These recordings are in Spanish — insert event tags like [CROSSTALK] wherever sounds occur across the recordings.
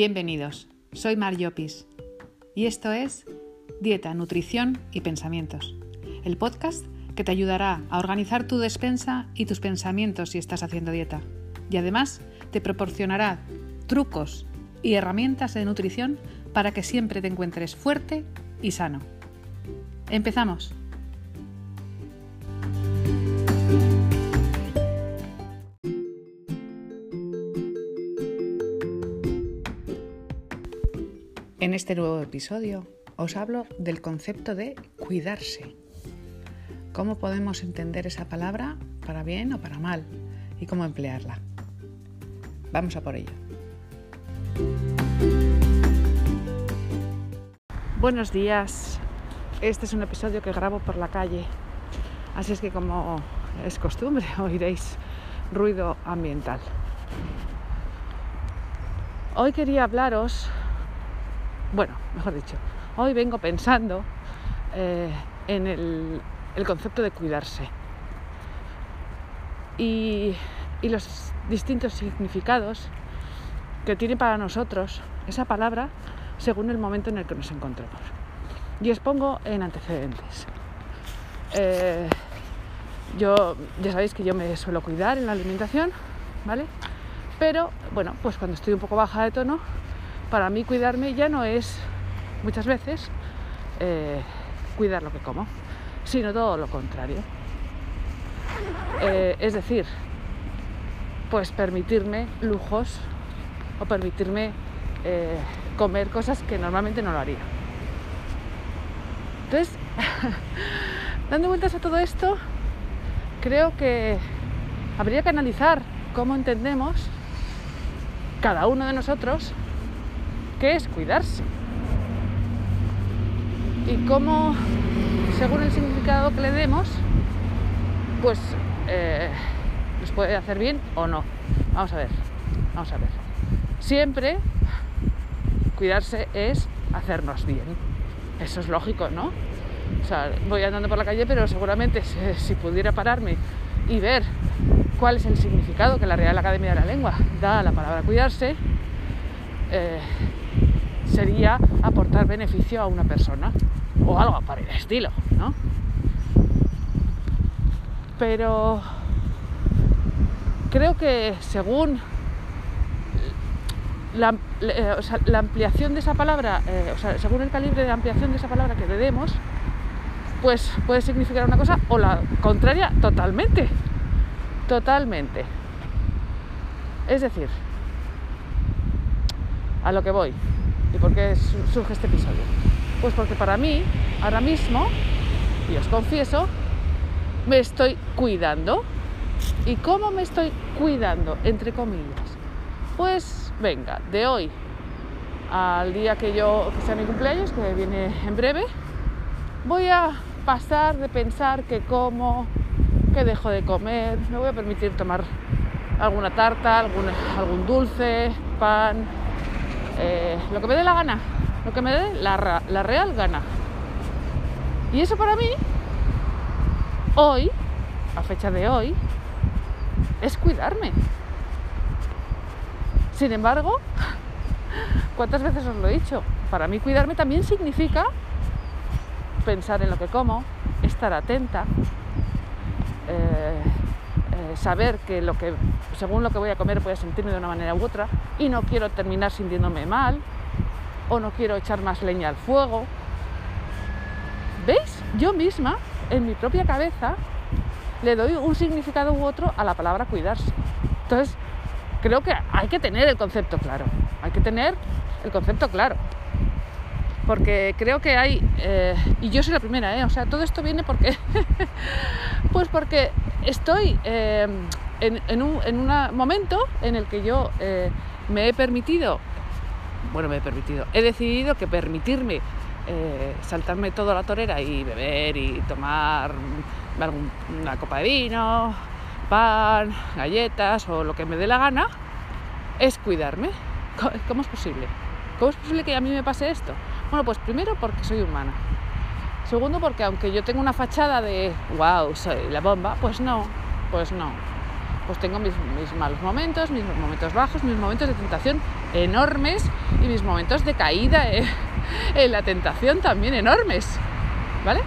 Bienvenidos, soy Mar Llopis y esto es Dieta, Nutrición y Pensamientos, el podcast que te ayudará a organizar tu despensa y tus pensamientos si estás haciendo dieta. Y además te proporcionará trucos y herramientas de nutrición para que siempre te encuentres fuerte y sano. Empezamos. En este nuevo episodio os hablo del concepto de cuidarse. ¿Cómo podemos entender esa palabra para bien o para mal? Y cómo emplearla. Vamos a por ello. Buenos días. Este es un episodio que grabo por la calle. Así es que como es costumbre [LAUGHS] oiréis ruido ambiental. Hoy quería hablaros bueno, mejor dicho, hoy vengo pensando eh, en el, concepto de cuidarse y, los distintos significados que tiene para nosotros esa palabra según el momento en el que nos encontramos. Y os pongo en antecedentes. Eh, yo, ya sabéis que yo me suelo cuidar en la alimentación, ¿vale? Pero, bueno, pues cuando estoy un poco baja de tono, para mí cuidarme ya no es muchas veces eh, cuidar lo que como, sino todo lo contrario. Eh, es decir, pues permitirme lujos o permitirme eh, comer cosas que normalmente no lo haría. Entonces, [LAUGHS] dando vueltas a todo esto, creo que habría que analizar cómo entendemos cada uno de nosotros qué es cuidarse. Y cómo, según el significado que le demos, pues eh, nos puede hacer bien o no. Vamos a ver, vamos a ver. Siempre cuidarse es hacernos bien. Eso es lógico, ¿no? O sea, voy andando por la calle, pero seguramente si, pudiera pararme y ver cuál es el significado que la Real Academia de la Lengua da a la palabra cuidarse, eh, sería aportar beneficio a una persona o algo para el estilo, ¿no? Pero creo que según la, eh, ampliación de esa palabra, eh, o sea, según el calibre de ampliación de esa palabra que le demos, pues puede significar una cosa o la contraria totalmente. Totalmente. Es decir, a lo que voy. ¿Y por qué surge este episodio? Pues porque para mí, ahora mismo, y os confieso, me estoy cuidando. ¿Y cómo me estoy cuidando? Entre comillas. Pues venga, de hoy al día que yo, que sea mi cumpleaños, que viene en breve, voy a pasar de pensar que como, que dejo de comer, me voy a permitir tomar alguna tarta, algún, algún dulce, pan, eh, lo que me dé la gana, lo que me dé la, real gana. Y eso para mí, hoy, a fecha de hoy, es cuidarme. Sin embargo, [LAUGHS] ¿cuántas veces os lo he dicho? Para mí cuidarme también significa pensar en lo que como, estar atenta, eh, saber que, lo que según lo que voy a comer voy a sentirme de una manera u otra y no quiero terminar sintiéndome mal o no quiero echar más leña al fuego. ¿Veis? Yo misma, en mi propia cabeza, le doy un significado u otro a la palabra cuidarse. Entonces, creo que hay que tener el concepto claro. Hay que tener el concepto claro. Porque creo que hay, eh, y yo soy la primera, ¿eh? o sea, todo esto viene porque, [LAUGHS] pues porque estoy eh, en, un, momento en el que yo eh, me he permitido, bueno, me he permitido, he decidido que permitirme eh, saltarme toda la torera y beber y tomar una copa de vino, pan, galletas o lo que me dé la gana, es cuidarme. ¿Cómo es posible? ¿Cómo es posible que a mí me pase esto? Bueno, pues primero porque soy humana. Segundo porque aunque yo tengo una fachada de wow, soy la bomba, pues no, pues no. pues tengo mis, mis, malos momentos, mis momentos bajos, mis momentos de tentación enormes y mis momentos de caída en [LAUGHS] la tentación también enormes, ¿vale?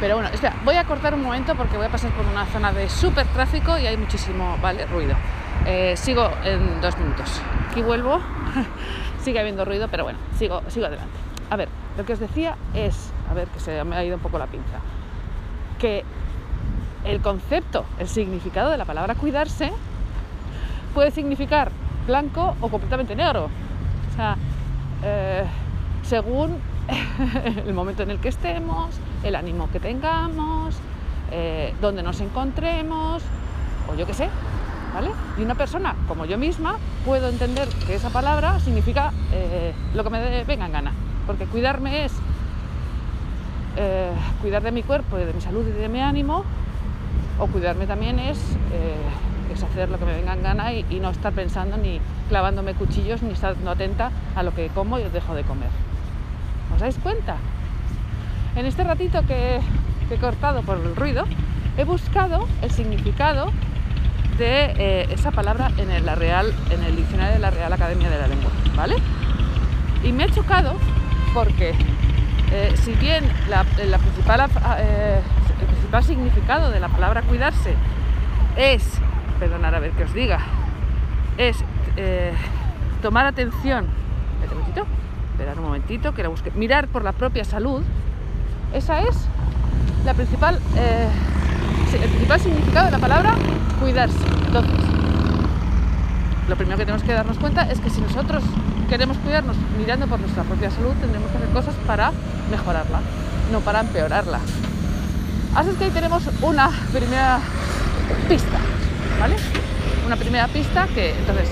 Pero bueno, espera, voy a cortar un momento porque voy a pasar por una zona de súper tráfico y hay muchísimo, ¿vale? Ruido. Eh, sigo en dos minutos. Aquí vuelvo, [LAUGHS] sigue habiendo ruido, pero bueno, sigo, sigo adelante. A ver, lo que os decía es, a ver, que se me ha ido un poco la pinza, que el concepto, el significado de la palabra cuidarse puede significar blanco o completamente negro. O sea, eh, según [LAUGHS] el momento en el que estemos, el ánimo que tengamos, eh, donde nos encontremos, o yo qué sé, ¿vale? Y una persona como yo misma puedo entender que esa palabra significa eh, lo que me venga en gana, porque cuidarme es eh, cuidar de mi cuerpo, de mi salud y de mi ánimo, o cuidarme también es, es hacer lo que me venga en gana y, no estar pensando ni clavándome cuchillos ni estando atenta a lo que como y dejo de comer. ¿Os dais cuenta? En este ratito que, he cortado por el ruido, he buscado el significado de eh, esa palabra en el, Real, en el diccionario de la Real Academia de la Lengua, ¿vale? Y me ha chocado porque eh, si bien la, principal, eh, el principal significado de la palabra cuidarse es, perdonad a ver que os diga, es tomar atención, esperar un momentito, que la busque, mirar por la propia salud, esa es la principal, eh, el principal significado de la palabra cuidarse. Entonces, lo primero que tenemos que darnos cuenta es que si nosotros queremos cuidarnos mirando por nuestra propia salud, tendremos que hacer cosas para mejorarla, no para empeorarla. Así es que ahí tenemos una primera pista, ¿vale? Una primera pista que entonces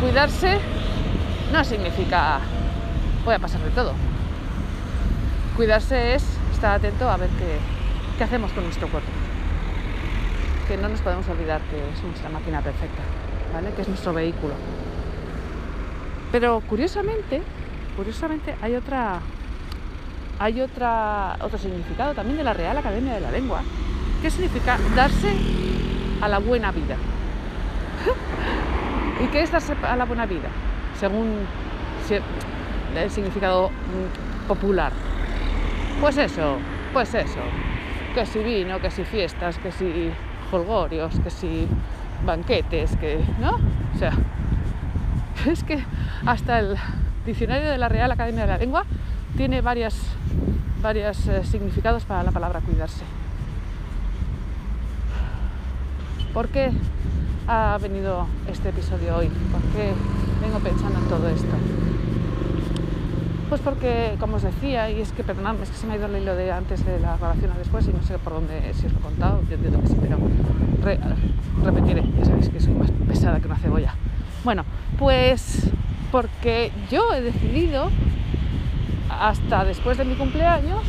cuidarse no significa voy a pasar de todo. Cuidarse es estar atento a ver qué, hacemos con nuestro cuerpo. Que no nos podemos olvidar que es nuestra máquina perfecta, ¿vale? Que es nuestro vehículo. Pero curiosamente, curiosamente hay otra hay otra, otro significado también de la Real Academia de la Lengua, que significa darse a la buena vida. [LAUGHS] ¿Y qué es darse a la buena vida? Según el significado mm, popular. Pues eso, pues eso. Que si vino, que si fiestas, que si folgorios, que si banquetes, que. ¿No? O sea, [LAUGHS] es que hasta el diccionario de la Real Academia de la Lengua tiene varias, varios eh, significados para la palabra cuidarse. ¿Por qué ha venido este episodio hoy? ¿Por qué vengo pensando en todo esto? Pues porque, como os decía, y es que perdonadme, es que se me ha ido el hilo de antes de la grabación a después y no sé por dónde, si os lo he contado, yo entiendo que sí, pero repetiré, ya sabéis que soy más pesada que una cebolla. Bueno, pues porque yo he decidido, hasta después de mi cumpleaños,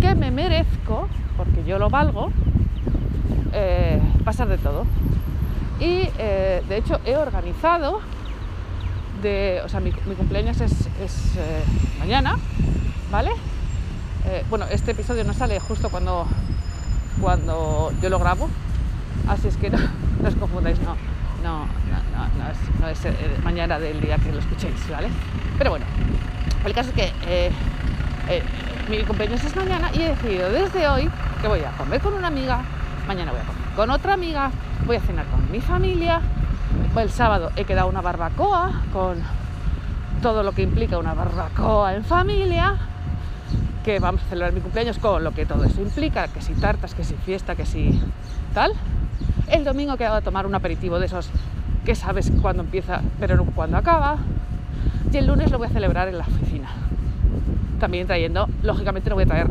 que me merezco, porque yo lo valgo, eh, pasar de todo. Y eh, de hecho he organizado o sea, mi, cumpleaños es, eh, mañana, ¿vale? Bueno, este episodio no sale justo cuando, cuando yo lo grabo, así es que [LAUGHS] no, os confundáis, no, no, no, es, eh, mañana del día que lo escuchéis, ¿vale? Pero bueno, el caso es que mi cumpleaños es mañana y he decidido desde hoy que voy a comer con una amiga, mañana voy a comer con otra amiga, voy a cenar con mi familia, el sábado he quedado una barbacoa con todo lo que implica una barbacoa en familia, que vamos a celebrar mi cumpleaños con lo que todo eso implica, que si tartas, que si fiesta, que si tal. El domingo he quedado a tomar un aperitivo de esos que sabes cuándo empieza, pero no cuándo acaba. Y el lunes lo voy a celebrar en la oficina. También trayendo, lógicamente no voy a traer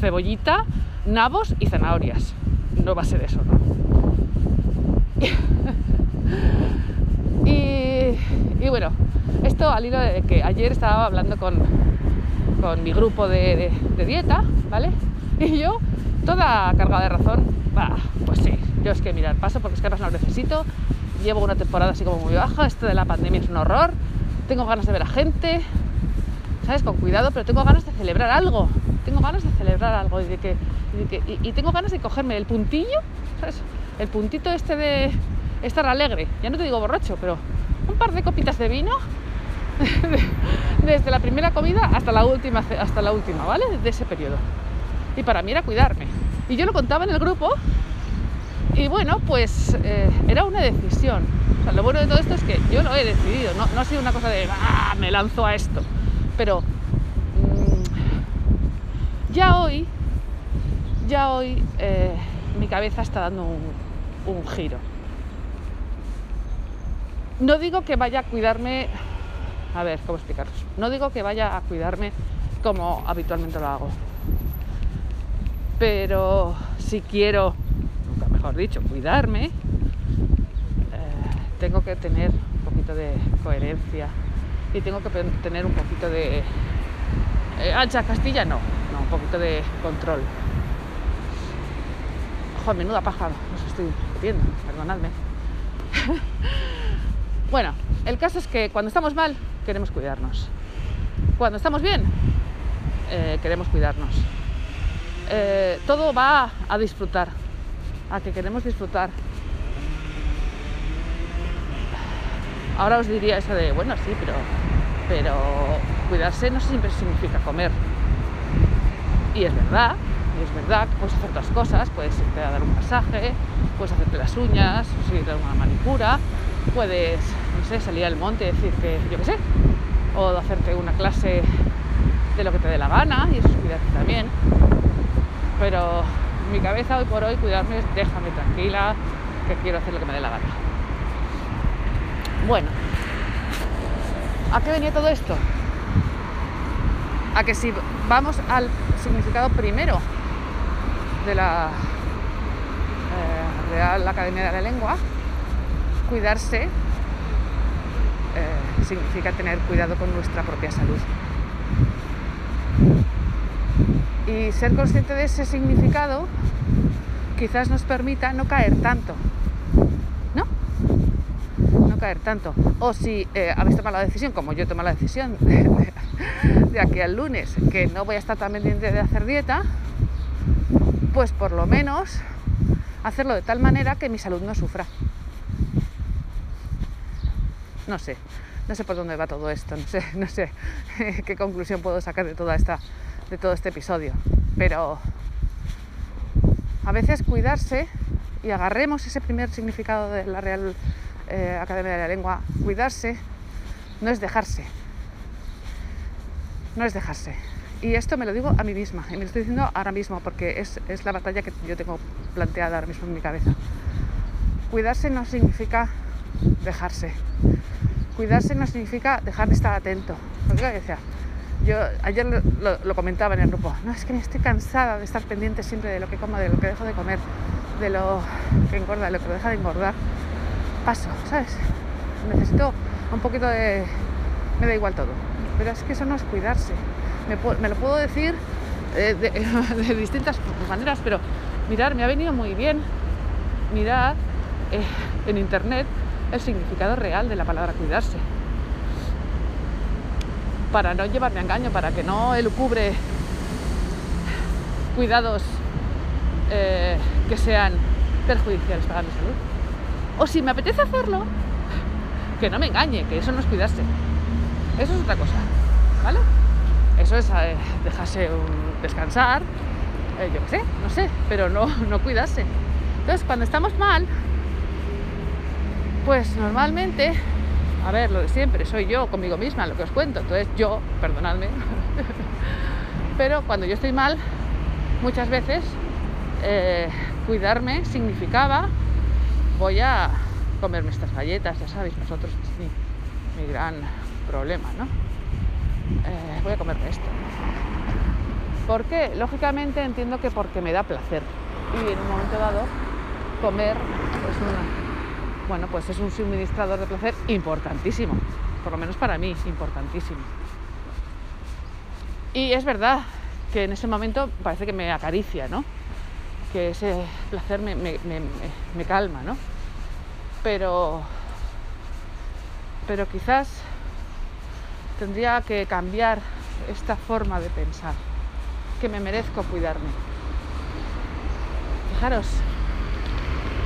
cebollita, nabos y zanahorias. No va a ser eso, ¿no? [LAUGHS] y, bueno, esto al hilo de que ayer estaba hablando con, con mi grupo de, dieta, ¿vale? Y yo, toda cargada de razón, pues sí, es que mirar, paso porque es que además no lo necesito, llevo una temporada así como muy baja, esto de la pandemia es un horror, tengo ganas de ver a gente, ¿sabes? Con cuidado, pero tengo ganas de celebrar algo, tengo ganas de celebrar algo y, de que, y, tengo ganas de cogerme el puntillo, el puntito este de estar alegre, ya no te digo borracho, pero un par de copitas de vino [LAUGHS] desde la primera comida hasta la última, hasta la última, ¿vale? De ese periodo. Y para mí era cuidarme. Y yo lo contaba en el grupo y bueno, pues eh, era una decisión. Lo bueno de todo esto es que yo lo he decidido, no, no ha sido una cosa de, ah, me lanzo a esto. Pero mmm, ya hoy, ya hoy eh, mi cabeza está dando un, giro. No digo que vaya a cuidarme a ver, ¿cómo explicaros? No digo que vaya a cuidarme como habitualmente lo hago, pero si quiero, mejor dicho, cuidarme, eh, tengo que tener un poquito de coherencia y tengo que tener un poquito de... Eh, ancha Castilla no, no, un poquito de control. Ojo, menuda paja, os estoy viendo, perdonadme. [LAUGHS] bueno, el caso es que cuando estamos mal, queremos cuidarnos. Cuando estamos bien, eh, queremos cuidarnos. Todo va a disfrutar, a que queremos disfrutar. Ahora os diría eso de, bueno, sí, pero, pero cuidarse no siempre significa comer. Y es verdad, y es verdad que puedes hacer otras cosas, puedes irte a dar un masaje, puedes hacerte las uñas, ir a una manicura, puedes no sé, salir al monte y decir que, yo qué sé, o hacerte una clase de lo que te dé la gana, y eso es cuidarte también. Pero mi cabeza hoy por hoy, cuidarme es déjame tranquila, que quiero hacer lo que me dé la gana. Bueno, ¿a qué venía todo esto? A que si vamos al significado primero de la eh, Real Academia de la Lengua, cuidarse eh, significa tener cuidado con nuestra propia salud. Y ser consciente de ese significado quizás nos permita no caer tanto. ¿No? No caer tanto. O si eh, habéis tomado la decisión, como yo he tomado la decisión [LAUGHS] de, aquí al lunes, que no voy a estar tan de hacer dieta, pues por lo menos hacerlo de tal manera que mi salud no sufra no sé, no sé por dónde va todo esto, no sé, no sé [LAUGHS] qué conclusión puedo sacar de toda esta, de todo este episodio. Pero a veces cuidarse y agarremos ese primer significado de la Real eh, Academia de la Lengua, cuidarse no es dejarse. No es dejarse. Y esto me lo digo a mí misma, y me lo estoy diciendo ahora mismo, porque es, es la batalla que yo tengo planteada ahora mismo en mi cabeza. Cuidarse no significa dejarse. Cuidarse no significa dejar de estar atento. Porque decía, yo ayer lo, comentaba en el grupo, no es que estoy cansada de estar pendiente siempre de lo que como, de lo que dejo de comer, de lo que engorda, de lo que deja de engordar. Paso, ¿sabes? Necesito un poquito de... me da igual todo. Pero es que eso no es cuidarse. Me, lo puedo decir de, [LAUGHS] de, distintas maneras, pero mirar, me ha venido muy bien mirar eh, en internet el significado real de la palabra cuidarse. Para no llevarme a engaño, para que no elucubre cuidados eh, que sean perjudiciales para mi salud. O si me apetece hacerlo, que no me engañe, que eso no es cuidarse. Eso es otra cosa, ¿vale? Eso es eh, dejarse descansar, eh, yo qué sé, no sé, pero no, no cuidarse. Entonces, cuando estamos mal, pues normalmente, a ver, lo de siempre, soy yo conmigo misma, lo que os cuento, entonces yo, perdonadme, [LAUGHS] pero cuando yo estoy mal, muchas veces eh, cuidarme significaba voy a comerme estas galletas, ya sabéis, vosotros es mi, gran problema, ¿no? Eh, voy a comerme esto. ¿Por qué? Lógicamente entiendo que porque me da placer y en un momento dado comer es una bueno, pues es un suministrador de placer importantísimo, por lo menos para mí, importantísimo. Y es verdad que en ese momento parece que me acaricia, ¿no? Que ese placer me, me calma, ¿no? Pero, pero quizás tendría que cambiar esta forma de pensar, que me merezco cuidarme. Fijaros,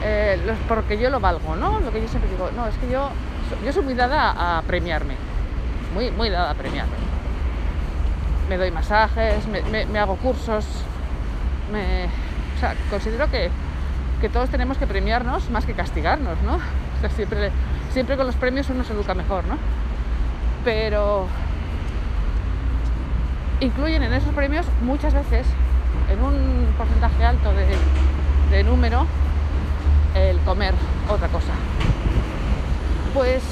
eh, porque yo lo valgo, ¿no? Lo que yo siempre digo, no, es que yo, yo soy muy dada a premiarme, muy, muy dada a premiarme. Me doy masajes, me, hago cursos, o sea, considero que, que, todos tenemos que premiarnos más que castigarnos, ¿no? [LAUGHS] O sea, siempre, siempre con los premios uno se educa mejor, ¿no? Pero incluyen en esos premios muchas veces, en un porcentaje alto de número, el comer otra cosa. Pues,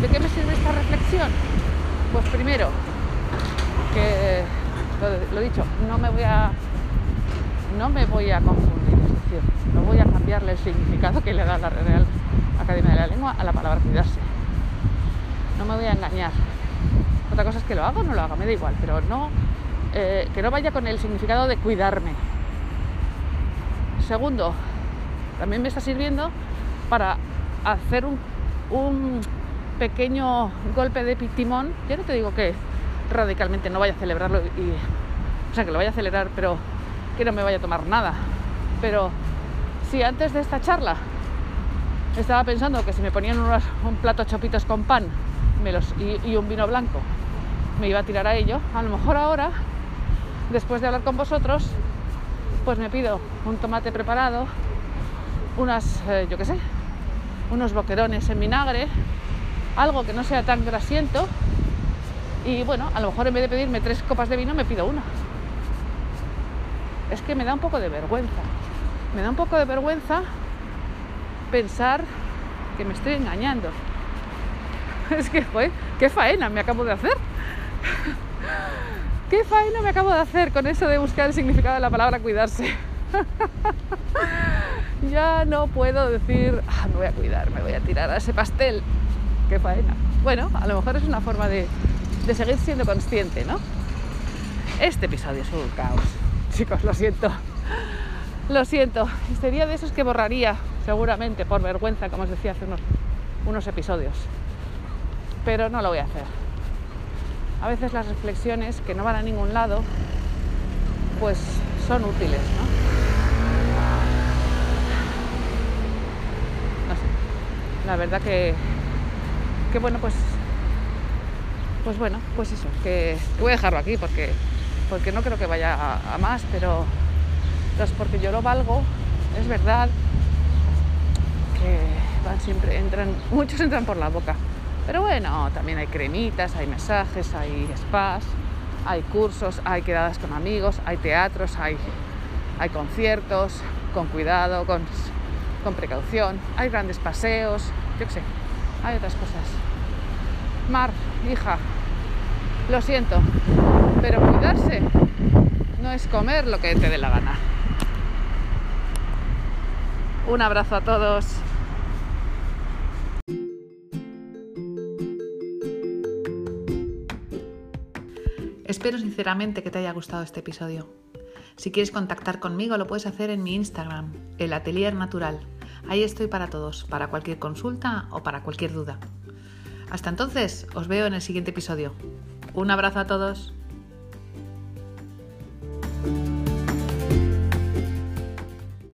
¿de qué me sirve esta reflexión? Pues primero, que lo, dicho, no me voy a no me voy a confundir, es decir, no voy a cambiarle el significado que le da la Real Academia de la Lengua a la palabra cuidarse. No me voy a engañar. Otra cosa es que lo hago o no lo hago, me da igual, pero no eh, que no vaya con el significado de cuidarme. Segundo, también me está sirviendo para hacer un, pequeño golpe de timón. Yo no te digo que radicalmente no vaya a celebrarlo y, o sea, que lo vaya a celebrar, pero que no me vaya a tomar nada. Pero si antes de esta charla estaba pensando que si me ponían un plato chopitos con pan y, y un vino blanco, me iba a tirar a ello, a lo mejor ahora, después de hablar con vosotros, pues me pido un tomate preparado, unas, eh, yo qué sé, unos boquerones en vinagre, algo que no sea tan grasiento. Y bueno, a lo mejor en vez de pedirme tres copas de vino, me pido una. Es que me da un poco de vergüenza. Me da un poco de vergüenza pensar que me estoy engañando. [LAUGHS] Es que, joder, qué faena me acabo de hacer. [LAUGHS] ¿Qué faena me acabo de hacer con eso de buscar el significado de la palabra cuidarse? [LAUGHS] ya no puedo decir, ah, me voy a cuidar, me voy a tirar a ese pastel. Qué faena. Bueno, a lo mejor es una forma de, seguir siendo consciente, ¿no? Este episodio es un caos. [LAUGHS] Chicos, lo siento. Lo siento. Sería de esos que borraría, seguramente, por vergüenza, como os decía hace unos, unos episodios. Pero no lo voy a hacer. A veces las reflexiones que no van a ningún lado, pues son útiles, ¿no? La verdad que, que bueno, pues, pues bueno, pues eso, que, voy a dejarlo aquí porque, porque no creo que vaya a, más, pero porque yo lo valgo, es verdad que van siempre, entran, [LAUGHS] muchos entran por la boca. Pero bueno, también hay cremitas, hay masajes, hay spas, hay cursos, hay quedadas con amigos, hay teatros, hay, hay conciertos, con cuidado, con con precaución, hay grandes paseos, yo qué sé, hay otras cosas. Mar, hija, lo siento, pero cuidarse no es comer lo que te dé la gana. Un abrazo a todos. Espero sinceramente que te haya gustado este episodio. Si quieres contactar conmigo lo puedes hacer en mi Instagram, el Atelier Natural. Ahí estoy para todos, para cualquier consulta o para cualquier duda. Hasta entonces, os veo en el siguiente episodio. Un abrazo a todos.